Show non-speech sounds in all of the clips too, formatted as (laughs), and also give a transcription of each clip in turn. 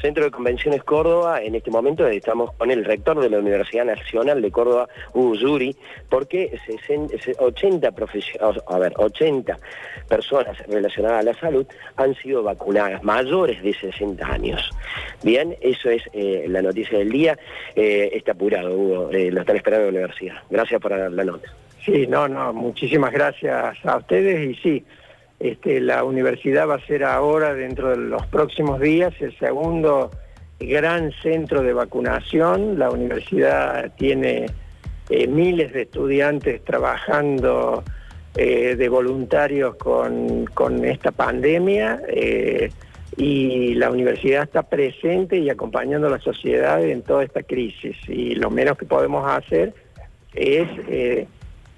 Centro de Convenciones Córdoba, en este momento estamos con el rector de la Universidad Nacional de Córdoba, Hugo Zuri, porque 80, a ver, 80 personas relacionadas a la salud han sido vacunadas, mayores de 60 años. Bien, eso es eh, la noticia del día. Eh, está apurado, Hugo, eh, lo están esperando en la universidad. Gracias por la nota. Sí, no, no, muchísimas gracias a ustedes y sí. Este, la universidad va a ser ahora, dentro de los próximos días, el segundo gran centro de vacunación. La universidad tiene eh, miles de estudiantes trabajando eh, de voluntarios con, esta pandemia eh, y la universidad está presente y acompañando a la sociedad en toda esta crisis. Y lo menos que podemos hacer es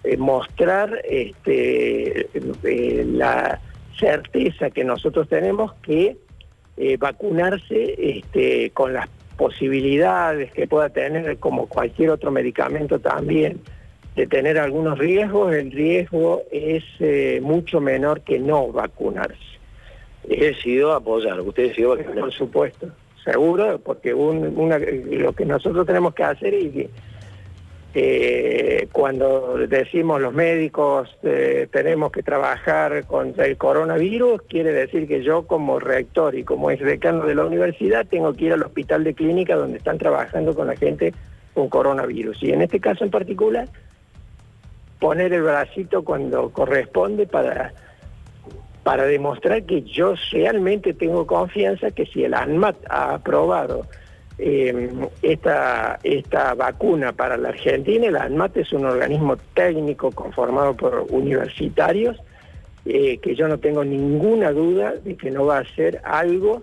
eh, mostrar este, eh, la certeza que nosotros tenemos que eh, vacunarse este, con las posibilidades que pueda tener, como cualquier otro medicamento también, de tener algunos riesgos, el riesgo es mucho menor que no vacunarse. He decidido apoyar, usted decidió Por supuesto, seguro, porque lo que nosotros tenemos que hacer es eh, cuando decimos los médicos eh, tenemos que trabajar contra el coronavirus, quiere decir que yo como rector y como ex decano de la universidad tengo que ir al hospital de clínica donde están trabajando con la gente con coronavirus. Y en este caso en particular, poner el bracito cuando corresponde para, para demostrar que yo realmente tengo confianza que si el ANMAT ha aprobado eh, esta, esta vacuna para la Argentina. El ANMAT es un organismo técnico conformado por universitarios eh, que yo no tengo ninguna duda de que no va a hacer algo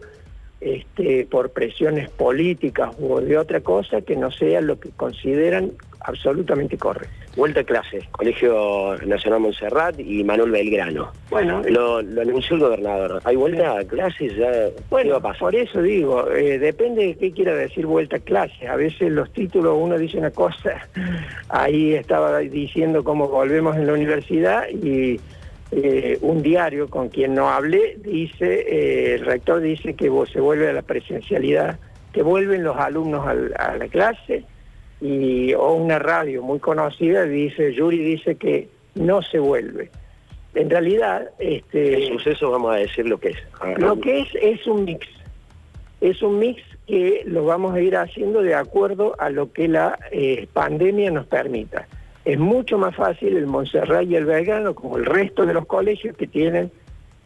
este, por presiones políticas o de otra cosa que no sea lo que consideran absolutamente correcto. Vuelta a clases, Colegio Nacional Montserrat y Manuel Belgrano. Bueno, lo, anunció el gobernador. ¿Hay vuelta a clases? Ya, bueno, por eso digo, eh, depende de qué quiera decir vuelta a clases. A veces los títulos, uno dice una cosa, (laughs) ahí estaba diciendo cómo volvemos en la universidad y eh, un diario con quien no hablé dice, eh, el rector dice que se vuelve a la presencialidad, que vuelven los alumnos a la clase y, o una radio muy conocida dice, Yuri dice que no se vuelve. En realidad, este... El suceso vamos a decir lo que es. Lo que es es un mix. Es un mix que lo vamos a ir haciendo de acuerdo a lo que la eh, pandemia nos permita. Es mucho más fácil el Montserrat y el Belgrano, como el resto de los colegios que tienen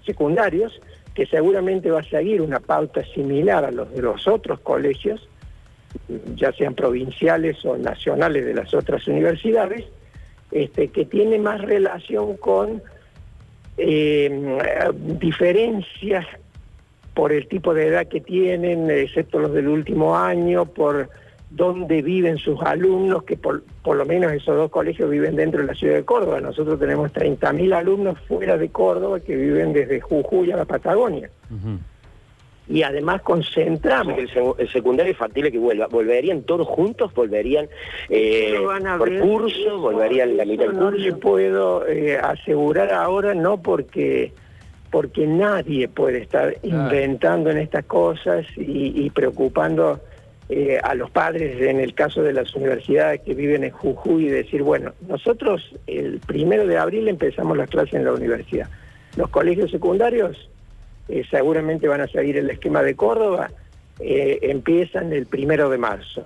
secundarios, que seguramente va a seguir una pauta similar a los de los otros colegios, ya sean provinciales o nacionales de las otras universidades, este, que tiene más relación con eh, diferencias por el tipo de edad que tienen, excepto los del último año, por dónde viven sus alumnos, que por, lo menos esos dos colegios viven dentro de la ciudad de Córdoba. Nosotros tenemos 30.000 alumnos fuera de Córdoba que viven desde Jujuy a la Patagonia y además concentramos. El, secundario es factible que vuelva. ¿Volverían todos juntos? ¿Volverían eh, por curso? ¿Volverían la mitad del curso? No le puedo eh, asegurar ahora, no porque porque nadie puede estar inventando en estas cosas y, preocupando eh, a los padres en el caso de las universidades que viven en Jujuy y decir, bueno, nosotros el primero de abril empezamos las clases en la universidad. Los colegios secundarios eh, seguramente van a seguir el esquema de Córdoba, eh, empiezan el primero de marzo.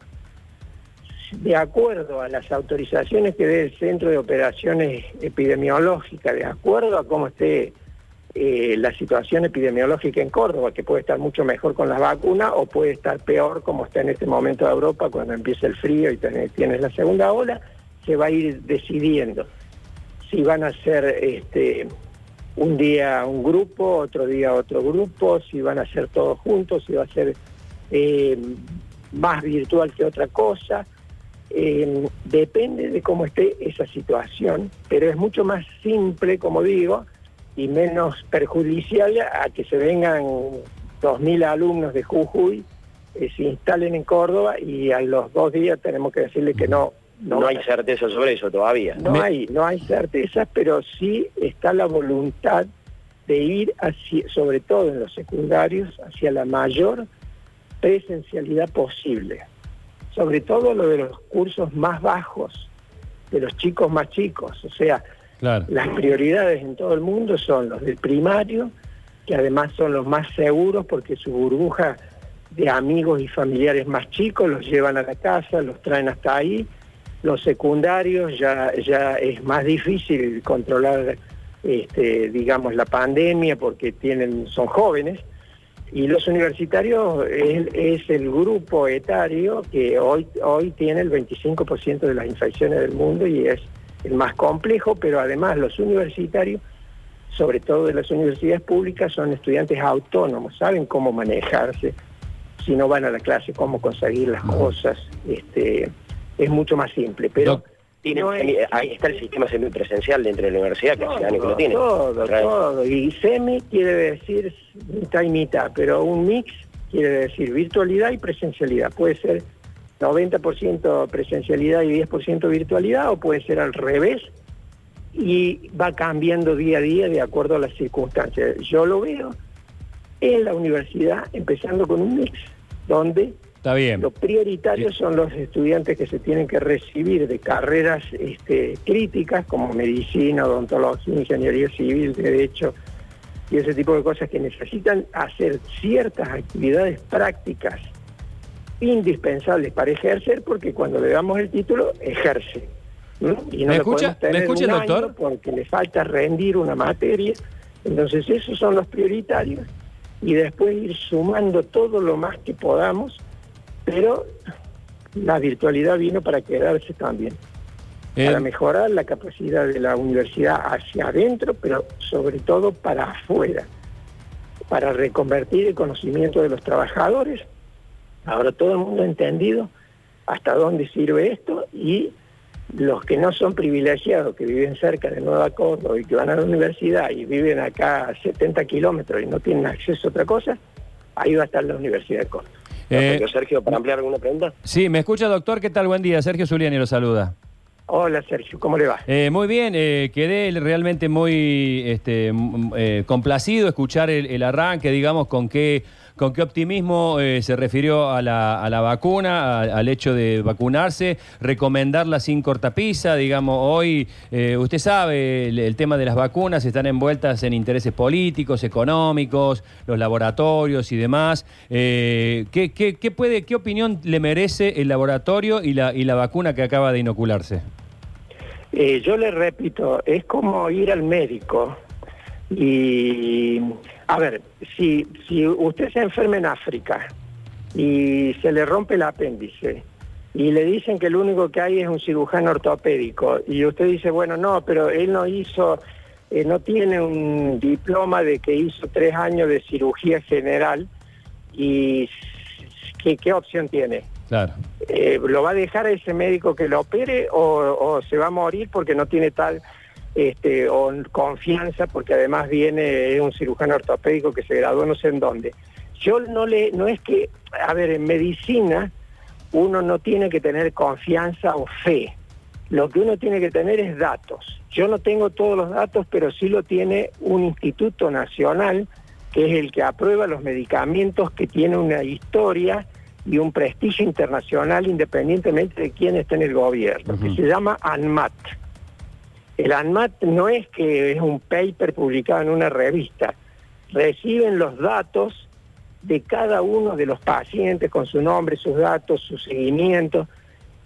De acuerdo a las autorizaciones que dé el Centro de Operaciones Epidemiológicas, de acuerdo a cómo esté eh, la situación epidemiológica en Córdoba, que puede estar mucho mejor con las vacunas o puede estar peor como está en este momento de Europa cuando empieza el frío y tienes la segunda ola, se va a ir decidiendo si van a ser este, un día un grupo, otro día otro grupo, si van a ser todos juntos, si va a ser eh, más virtual que otra cosa. Eh, depende de cómo esté esa situación, pero es mucho más simple, como digo, y menos perjudicial a que se vengan 2.000 alumnos de Jujuy, eh, se instalen en Córdoba y a los dos días tenemos que decirle que no, no, hay certeza sobre eso todavía. No hay, no hay certezas, pero sí está la voluntad de ir hacia, sobre todo en los secundarios, hacia la mayor presencialidad posible, sobre todo lo de los cursos más bajos, de los chicos más chicos, o sea, las prioridades en todo el mundo son los del primario, que además son los más seguros porque su burbuja de amigos y familiares más chicos los llevan a la casa, los traen hasta ahí. Los secundarios ya, ya es más difícil controlar, este, digamos, la pandemia porque tienen, son jóvenes. Y los universitarios es, el grupo etario que hoy, hoy tiene el 25% de las infecciones del mundo y es el más complejo, pero además los universitarios, sobre todo de las universidades públicas, son estudiantes autónomos, saben cómo manejarse, si no van a la clase, cómo conseguir las cosas, este, es mucho más simple, pero... ahí está el sistema semipresencial dentro de la universidad, que hace años que lo tiene. Todo, todo. Y semi quiere decir mitad y mitad, pero un mix quiere decir virtualidad y presencialidad. Puede ser 90% presencialidad y 10% virtualidad, o puede ser al revés, y va cambiando día a día de acuerdo a las circunstancias. Yo lo veo en la universidad empezando con un mix, donde Está bien. Los prioritarios son los estudiantes que se tienen que recibir de carreras este, críticas como medicina, odontología, ingeniería civil, derecho y ese tipo de cosas que necesitan hacer ciertas actividades prácticas indispensables para ejercer porque cuando le damos el título ejerce. Y no ¿Me escucha, ¿me escucha doctor? porque le falta rendir una materia. Entonces esos son los prioritarios y después ir sumando todo lo más que podamos pero la virtualidad vino para quedarse también, para mejorar la capacidad de la universidad hacia adentro, pero sobre todo para afuera, para reconvertir el conocimiento de los trabajadores. Ahora todo el mundo ha entendido hasta dónde sirve esto y los que no son privilegiados, que viven cerca de Nueva Córdoba y que van a la universidad y viven acá a 70 kilómetros y no tienen acceso a otra cosa, ahí va a estar la Universidad de Córdoba. Eh, Sergio, ¿para ampliar alguna pregunta? Sí, me escucha, doctor. ¿Qué tal? Buen día. Sergio Zuliani lo saluda. Hola Sergio, ¿cómo le va? Eh, muy bien, eh, quedé realmente muy este, complacido escuchar el, arranque, digamos, con qué, con qué optimismo se refirió a la, a la vacuna, al hecho de vacunarse, recomendarla sin cortapisa, digamos, hoy usted sabe, el, tema de las vacunas están envueltas en intereses políticos, económicos, los laboratorios y demás. ¿qué, qué, puede, ¿Qué opinión le merece el laboratorio y la, y la vacuna que acaba de inocularse? Eh, yo le repito, es como ir al médico y, a ver, si, si usted se enferma en África y se le rompe el apéndice y le dicen que lo único que hay es un cirujano ortopédico y usted dice, bueno, no, pero él no hizo, eh, no tiene un diploma de que hizo tres años de cirugía general y ¿qué, qué opción tiene? Claro. Eh, ¿Lo va a dejar a ese médico que lo opere o, se va a morir porque no tiene tal este, o confianza porque además viene un cirujano ortopédico que se graduó no sé en dónde? Yo no le, no es que, a ver, en medicina uno no tiene que tener confianza o fe. Lo que uno tiene que tener es datos. Yo no tengo todos los datos, pero sí lo tiene un instituto nacional que es el que aprueba los medicamentos que tiene una historia y un prestigio internacional independientemente de quién esté en el gobierno, que se llama ANMAT. El ANMAT no es que es un paper publicado en una revista, reciben los datos de cada uno de los pacientes con su nombre, sus datos, su seguimiento,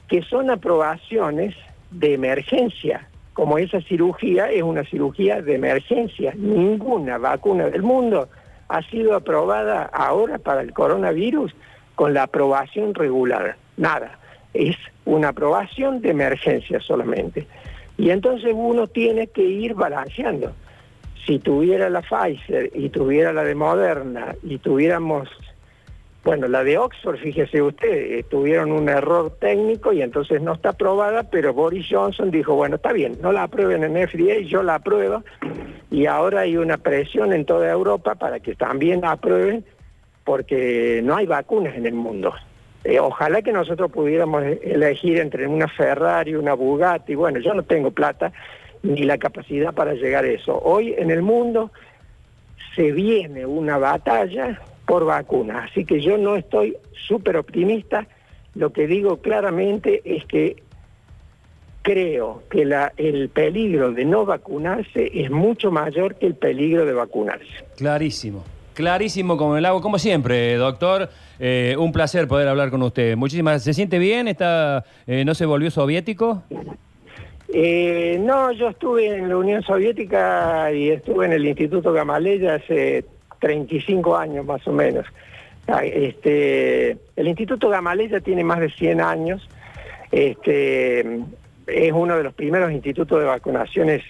que son aprobaciones de emergencia, como esa cirugía es una cirugía de emergencia. Ninguna vacuna del mundo ha sido aprobada ahora para el coronavirus con la aprobación regular, nada, es una aprobación de emergencia solamente. Y entonces uno tiene que ir balanceando. Si tuviera la Pfizer y tuviera la de Moderna y tuviéramos, bueno, la de Oxford, fíjese usted, eh, tuvieron un error técnico y entonces no está aprobada, pero Boris Johnson dijo, bueno, está bien, no la aprueben en FDA, yo la apruebo y ahora hay una presión en toda Europa para que también la aprueben porque no hay vacunas en el mundo. Eh, ojalá que nosotros pudiéramos elegir entre una Ferrari, una Bugatti, bueno, yo no tengo plata ni la capacidad para llegar a eso. Hoy en el mundo se viene una batalla por vacuna. Así que yo no estoy súper optimista. Lo que digo claramente es que creo que la, el peligro de no vacunarse es mucho mayor que el peligro de vacunarse. Clarísimo. Clarísimo como el agua, como siempre, doctor. Eh, un placer poder hablar con usted. Muchísimas. ¿Se siente bien? ¿Está, eh, ¿No se volvió soviético? Eh, no, yo estuve en la Unión Soviética y estuve en el Instituto Gamaleya hace 35 años más o menos. Ah, Este, el Instituto Gamaleya tiene más de 100 años. Este, es uno de los primeros institutos de vacunaciones.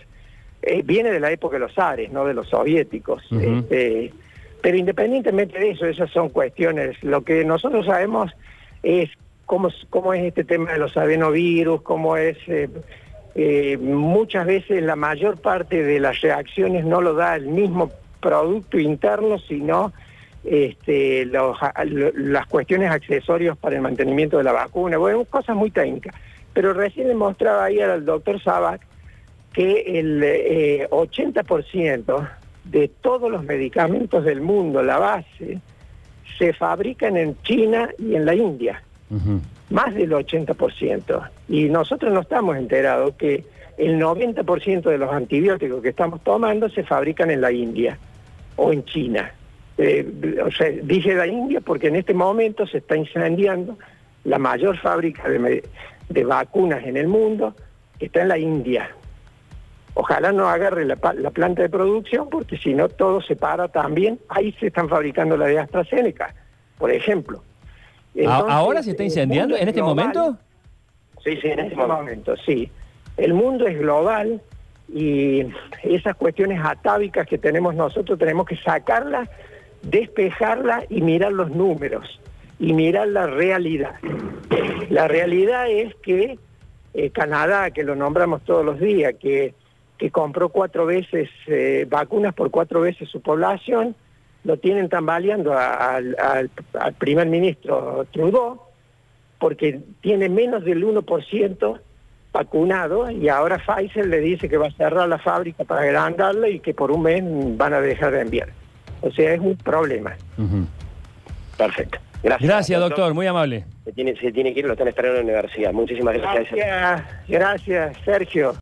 eh, viene de la época de los Ares, no de los soviéticos. Este, pero independientemente de eso, esas son cuestiones. Lo que nosotros sabemos es cómo, cómo es este tema de los adenovirus, cómo es... eh, eh, muchas veces la mayor parte de las reacciones no lo da el mismo producto interno, sino este, las cuestiones accesorias para el mantenimiento de la vacuna. Bueno, cosas muy técnicas. Pero recién le mostraba ahí al doctor Sabac que el eh, 80% de todos los medicamentos del mundo, la base, se fabrican en China y en la India más del 80%. Y nosotros no estamos enterados que el 90% de los antibióticos que estamos tomando se fabrican en la India o en China. Eh, o sea, dije la India porque en este momento se está incendiando la mayor fábrica de, de vacunas en el mundo, que está en la India. Ojalá no agarre la, planta de producción porque si no todo se para también. Ahí se están fabricando la de AstraZeneca, por ejemplo. ¿A- Entonces, ¿Ahora se está incendiando en es este global. momento? Sí, sí, En este momento, sí. El mundo es global y esas cuestiones atávicas que tenemos nosotros tenemos que sacarlas, despejarlas y mirar los números y mirar la realidad. La realidad es que eh, Canadá, que lo nombramos todos los días, que, que compró cuatro veces eh, vacunas por cuatro veces su población, lo tienen tambaleando a- al- primer ministro Trudeau, porque tiene menos del 1% vacunado y ahora Pfizer le dice que va a cerrar la fábrica para agrandarla y que por un mes van a dejar de enviar. O sea, es un problema. Perfecto. Gracias. Gracias, doctor. Muy amable. Se tiene, se tiene que ir, lo están esperando en la universidad. Muchísimas gracias. Gracias, gracias, Sergio.